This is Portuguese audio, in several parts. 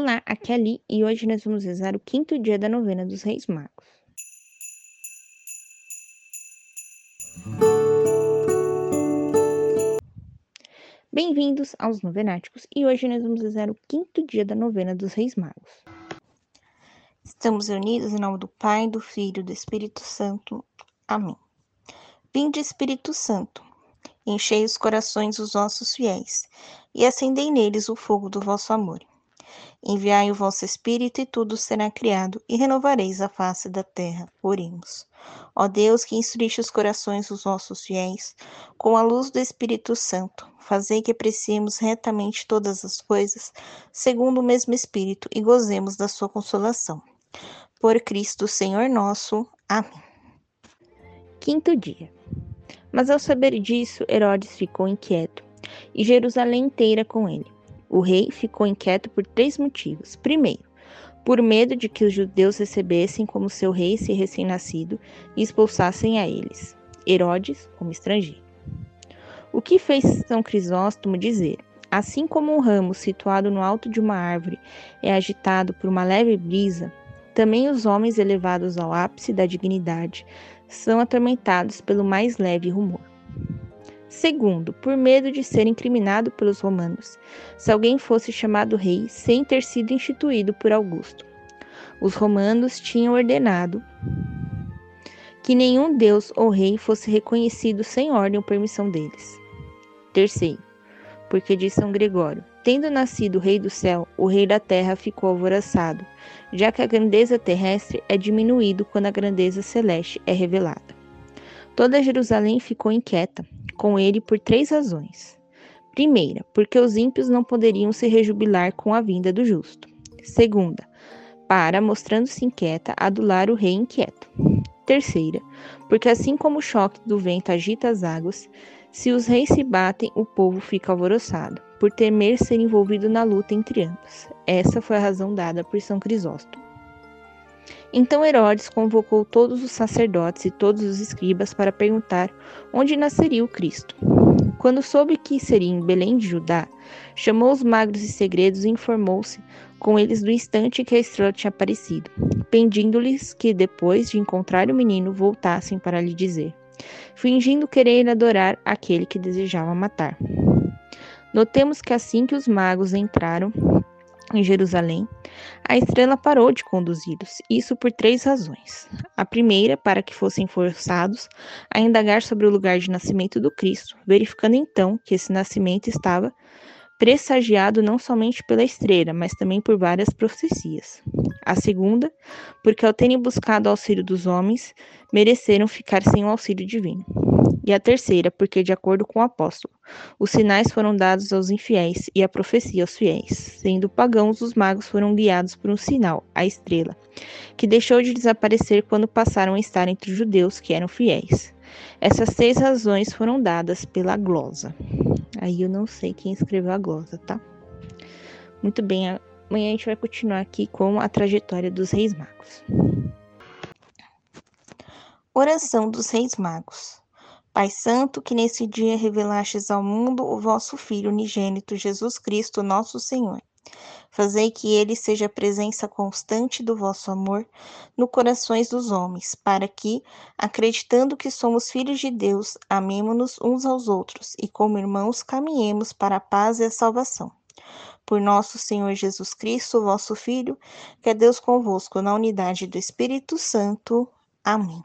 Olá, aqui é a Li e hoje nós vamos rezar o quinto dia da novena dos Reis Magos. Bem-vindos aos Novenáticos e hoje nós vamos rezar o quinto dia da novena dos Reis Magos. Estamos reunidos em nome do Pai, do Filho e do Espírito Santo. Amém. Vinde, Espírito Santo, enchei os corações dos vossos fiéis e acendei neles o fogo do vosso amor. Enviai o vosso Espírito e tudo será criado, e renovareis a face da terra. Oremos. Ó Deus, que instruiste os corações dos vossos fiéis, com a luz do Espírito Santo, fazei que apreciemos retamente todas as coisas, segundo o mesmo Espírito, e gozemos da sua consolação. Por Cristo, Senhor nosso. Amém. Quinto dia. Mas ao saber disso, Herodes ficou inquieto, e Jerusalém inteira com ele o rei ficou inquieto por três motivos. Primeiro, por medo de que os judeus recebessem como seu rei esse recém-nascido e expulsassem a eles, Herodes como estrangeiro. O que fez São Crisóstomo dizer? Assim como um ramo situado no alto de uma árvore é agitado por uma leve brisa, também os homens elevados ao ápice da dignidade são atormentados pelo mais leve rumor. Segundo, por medo de ser incriminado pelos romanos, se alguém fosse chamado rei sem ter sido instituído por Augusto. Os romanos tinham ordenado que nenhum deus ou rei fosse reconhecido sem ordem ou permissão deles. Terceiro, porque diz São Gregório: Tendo nascido o Rei do céu, o Rei da terra ficou alvoroçado, já que a grandeza terrestre é diminuído quando a grandeza celeste é revelada. Toda Jerusalém ficou inquieta, com ele por três razões. Primeira, porque os ímpios não poderiam se rejubilar com a vinda do justo. Segunda, para, mostrando-se inquieta, adular o rei inquieto. Terceira, porque assim como o choque do vento agita as águas, se os reis se batem, o povo fica alvoroçado, por temer ser envolvido na luta entre ambos. Essa foi a razão dada por São Crisóstomo. Então Herodes convocou todos os sacerdotes e todos os escribas para perguntar onde nasceria o Cristo. Quando soube que seria em Belém de Judá, chamou os magros e segredos e informou-se com eles do instante que a estrela tinha aparecido, pedindo-lhes que, depois de encontrar o menino, voltassem para lhe dizer, fingindo querer adorar aquele que desejava matar. Notemos que assim que os magos entraram em Jerusalém, a estrela parou de conduzi-los, isso por três razões. A primeira, para que fossem forçados a indagar sobre o lugar de nascimento do Cristo, verificando então que esse nascimento estava pressagiado não somente pela estrela, mas também por várias profecias. A segunda, porque ao terem buscado o auxílio dos homens, mereceram ficar sem o auxílio divino. E a terceira, porque, de acordo com o apóstolo, os sinais foram dados aos infiéis e a profecia aos fiéis. Sendo pagãos, os magos foram guiados por um sinal, a estrela, que deixou de desaparecer quando passaram a estar entre os judeus que eram fiéis. Essas seis razões foram dadas pela glosa. Aí eu não sei quem escreveu a glosa, tá? Muito bem, amanhã a gente vai continuar aqui com a trajetória dos reis magos. Oração dos reis magos. Pai Santo, que nesse dia revelastes ao mundo o vosso Filho unigênito, Jesus Cristo, nosso Senhor. Fazei que ele seja a presença constante do vosso amor no corações dos homens, para que, acreditando que somos filhos de Deus, amemo-nos uns aos outros e, como irmãos, caminhemos para a paz e a salvação. Por nosso Senhor Jesus Cristo, vosso Filho, que é Deus convosco na unidade do Espírito Santo. Amém.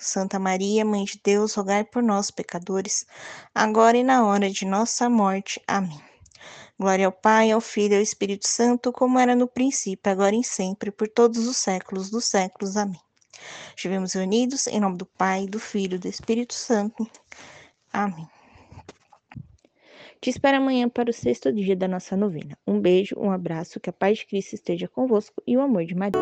Santa Maria, Mãe de Deus, rogai por nós, pecadores, agora e na hora de nossa morte. Amém. Glória ao Pai, ao Filho e ao Espírito Santo, como era no princípio, agora e sempre, por todos os séculos dos séculos. Amém. Estivemos unidos em nome do Pai, do Filho e do Espírito Santo. Amém. Te espero amanhã para o sexto dia da nossa novena. Um beijo, um abraço, que a paz de Cristo esteja convosco e o amor de Maria.